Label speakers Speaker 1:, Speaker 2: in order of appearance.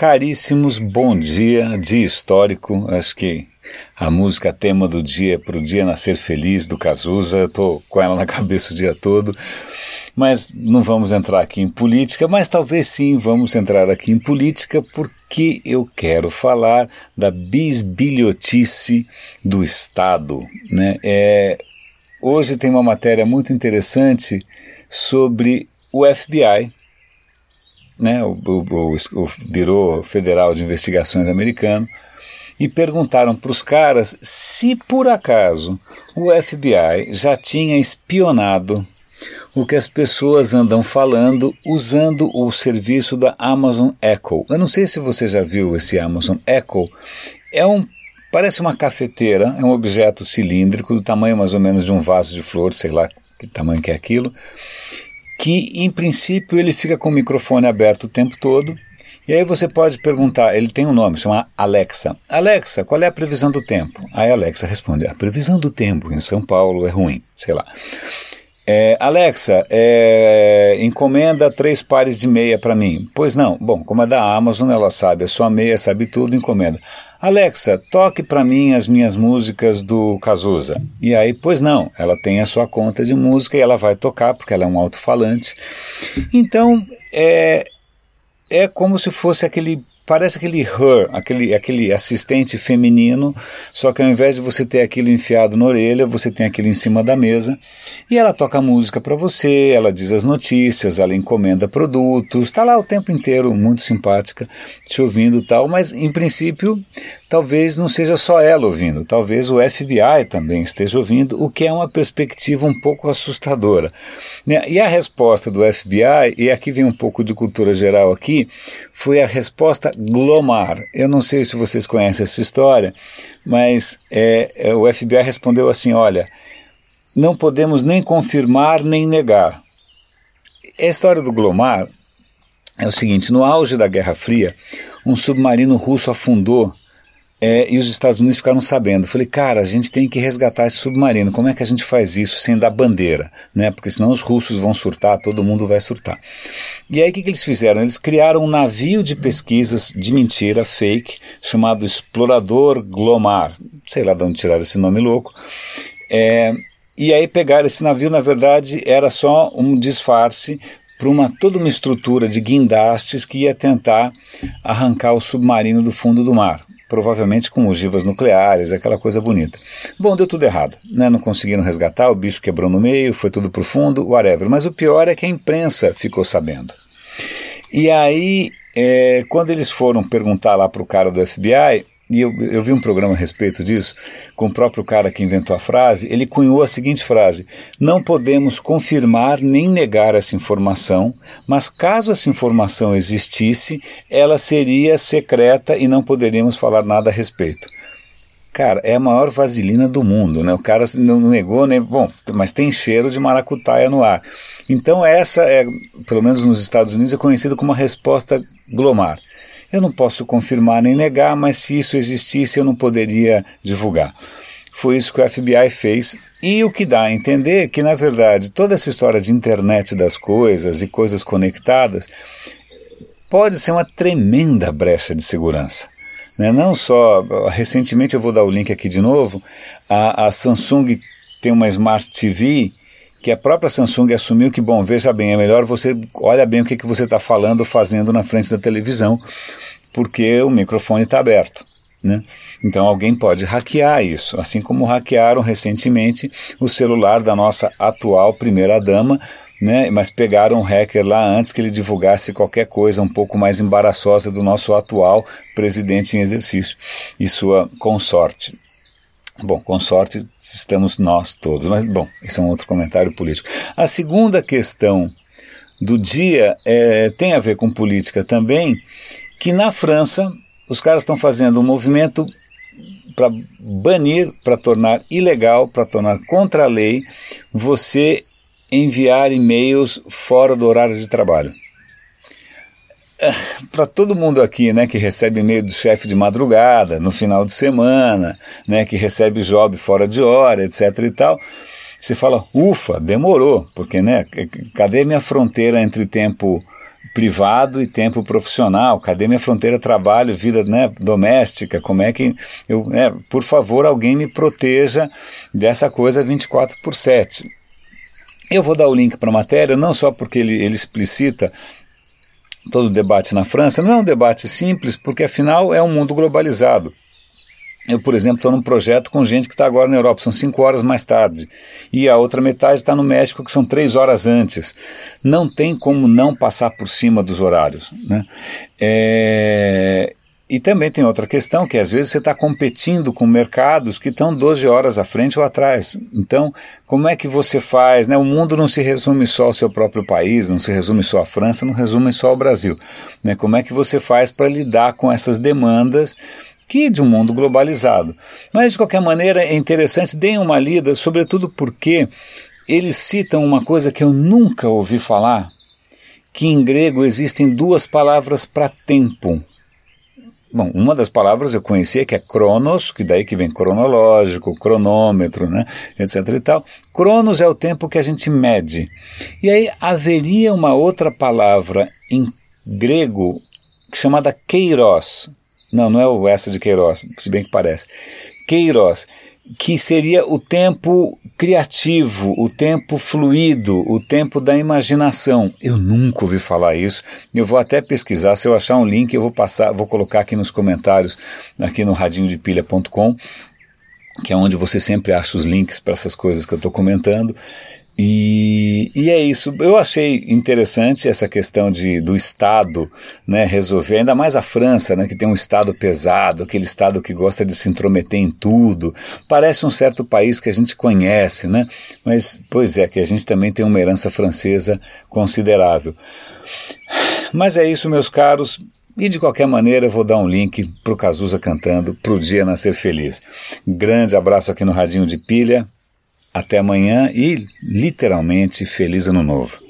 Speaker 1: Caríssimos, bom dia, dia histórico. Acho que a música tema do dia para o dia nascer feliz do Cazuza, estou com ela na cabeça o dia todo. Mas não vamos entrar aqui em política, mas talvez sim vamos entrar aqui em política porque eu quero falar da bisbilhotice do Estado. Né? É, hoje tem uma matéria muito interessante sobre o FBI, né, o, o, o Biro Federal de Investigações americano, e perguntaram para os caras se por acaso o FBI já tinha espionado o que as pessoas andam falando usando o serviço da Amazon Echo. Eu não sei se você já viu esse Amazon Echo. É um parece uma cafeteira, é um objeto cilíndrico do tamanho mais ou menos de um vaso de flor, sei lá que tamanho que é aquilo que em princípio ele fica com o microfone aberto o tempo todo. E aí você pode perguntar, ele tem um nome, chama Alexa. Alexa, qual é a previsão do tempo? Aí a Alexa responde, a previsão do tempo em São Paulo é ruim, sei lá. É, Alexa, é, encomenda três pares de meia para mim. Pois não. Bom, como é da Amazon, ela sabe, a sua meia sabe tudo, encomenda. Alexa, toque para mim as minhas músicas do Cazuza. E aí, pois não, ela tem a sua conta de música e ela vai tocar, porque ela é um alto-falante. Então, é, é como se fosse aquele parece aquele her, aquele, aquele assistente feminino, só que ao invés de você ter aquilo enfiado na orelha, você tem aquilo em cima da mesa. E ela toca música para você, ela diz as notícias, ela encomenda produtos, está lá o tempo inteiro, muito simpática, te ouvindo tal, mas em princípio talvez não seja só ela ouvindo, talvez o FBI também esteja ouvindo, o que é uma perspectiva um pouco assustadora. Né? E a resposta do FBI, e aqui vem um pouco de cultura geral aqui, foi a resposta Glomar. Eu não sei se vocês conhecem essa história, mas é, é, o FBI respondeu assim: olha, não podemos nem confirmar nem negar. A história do Glomar é o seguinte: no auge da Guerra Fria, um submarino russo afundou é, e os Estados Unidos ficaram sabendo. Falei, cara, a gente tem que resgatar esse submarino. Como é que a gente faz isso sem dar bandeira? Né? Porque senão os russos vão surtar, todo mundo vai surtar. E aí o que, que eles fizeram? Eles criaram um navio de pesquisas de mentira, fake, chamado Explorador Glomar. Sei lá de onde tiraram esse nome louco. É, e aí pegaram esse navio, na verdade, era só um disfarce para uma toda uma estrutura de guindastes que ia tentar arrancar o submarino do fundo do mar provavelmente com ogivas nucleares, aquela coisa bonita. Bom, deu tudo errado, né? não conseguiram resgatar, o bicho quebrou no meio, foi tudo para o fundo, whatever. Mas o pior é que a imprensa ficou sabendo. E aí, é, quando eles foram perguntar lá para o cara do FBI, e eu, eu, vi um programa a respeito disso, com o próprio cara que inventou a frase, ele cunhou a seguinte frase: Não podemos confirmar nem negar essa informação, mas caso essa informação existisse, ela seria secreta e não poderíamos falar nada a respeito. Cara, é a maior vaselina do mundo, né? O cara não negou, né? Bom, mas tem cheiro de maracutaia no ar. Então essa é, pelo menos nos Estados Unidos, é conhecida como a resposta glomar. Eu não posso confirmar nem negar, mas se isso existisse eu não poderia divulgar. Foi isso que o FBI fez. E o que dá a entender é que, na verdade, toda essa história de internet das coisas e coisas conectadas pode ser uma tremenda brecha de segurança. Né? Não só, recentemente eu vou dar o link aqui de novo, a, a Samsung tem uma Smart TV que a própria Samsung assumiu que, bom, veja bem, é melhor você, olha bem o que, que você está falando, fazendo na frente da televisão, porque o microfone está aberto. Né? Então alguém pode hackear isso, assim como hackearam recentemente o celular da nossa atual primeira-dama, né? mas pegaram um hacker lá antes que ele divulgasse qualquer coisa um pouco mais embaraçosa do nosso atual presidente em exercício e sua consorte. Bom, com sorte estamos nós todos, mas bom, isso é um outro comentário político. A segunda questão do dia é, tem a ver com política também, que na França os caras estão fazendo um movimento para banir, para tornar ilegal, para tornar contra a lei, você enviar e-mails fora do horário de trabalho. Para todo mundo aqui, né, que recebe e-mail do chefe de madrugada, no final de semana, né, que recebe job fora de hora, etc e tal, você fala, ufa, demorou, porque, né, cadê minha fronteira entre tempo privado e tempo profissional. Cadê minha fronteira trabalho, vida né, doméstica? Como é que eu, é, por favor, alguém me proteja dessa coisa 24 por 7. Eu vou dar o link para a matéria, não só porque ele, ele explicita todo o debate na França, não é um debate simples, porque afinal é um mundo globalizado. Eu, por exemplo, estou num projeto com gente que está agora na Europa, são cinco horas mais tarde. E a outra metade está no México, que são três horas antes. Não tem como não passar por cima dos horários. Né? É... E também tem outra questão, que às vezes você está competindo com mercados que estão 12 horas à frente ou atrás. Então, como é que você faz? Né? O mundo não se resume só ao seu próprio país, não se resume só à França, não resume só ao Brasil. Né? Como é que você faz para lidar com essas demandas que de um mundo globalizado. Mas, de qualquer maneira, é interessante, deem uma lida, sobretudo porque eles citam uma coisa que eu nunca ouvi falar, que em grego existem duas palavras para tempo. Bom, uma das palavras eu conhecia que é cronos, que daí que vem cronológico, cronômetro, né, etc e tal. Cronos é o tempo que a gente mede. E aí haveria uma outra palavra em grego chamada keiros, não, não é o essa de Queiroz, se bem que parece. Queiroz, que seria o tempo criativo, o tempo fluido, o tempo da imaginação. Eu nunca ouvi falar isso. Eu vou até pesquisar, se eu achar um link, eu vou passar, vou colocar aqui nos comentários, aqui no radinhodepilha.com, que é onde você sempre acha os links para essas coisas que eu estou comentando. E, e, é isso. Eu achei interessante essa questão de, do Estado né, resolver, ainda mais a França, né, que tem um Estado pesado, aquele Estado que gosta de se intrometer em tudo. Parece um certo país que a gente conhece, né? mas, pois é, que a gente também tem uma herança francesa considerável. Mas é isso, meus caros. E de qualquer maneira, eu vou dar um link para o Cazuza cantando para o Dia Nascer Feliz. Grande abraço aqui no Radinho de Pilha. Até amanhã e literalmente feliz ano novo.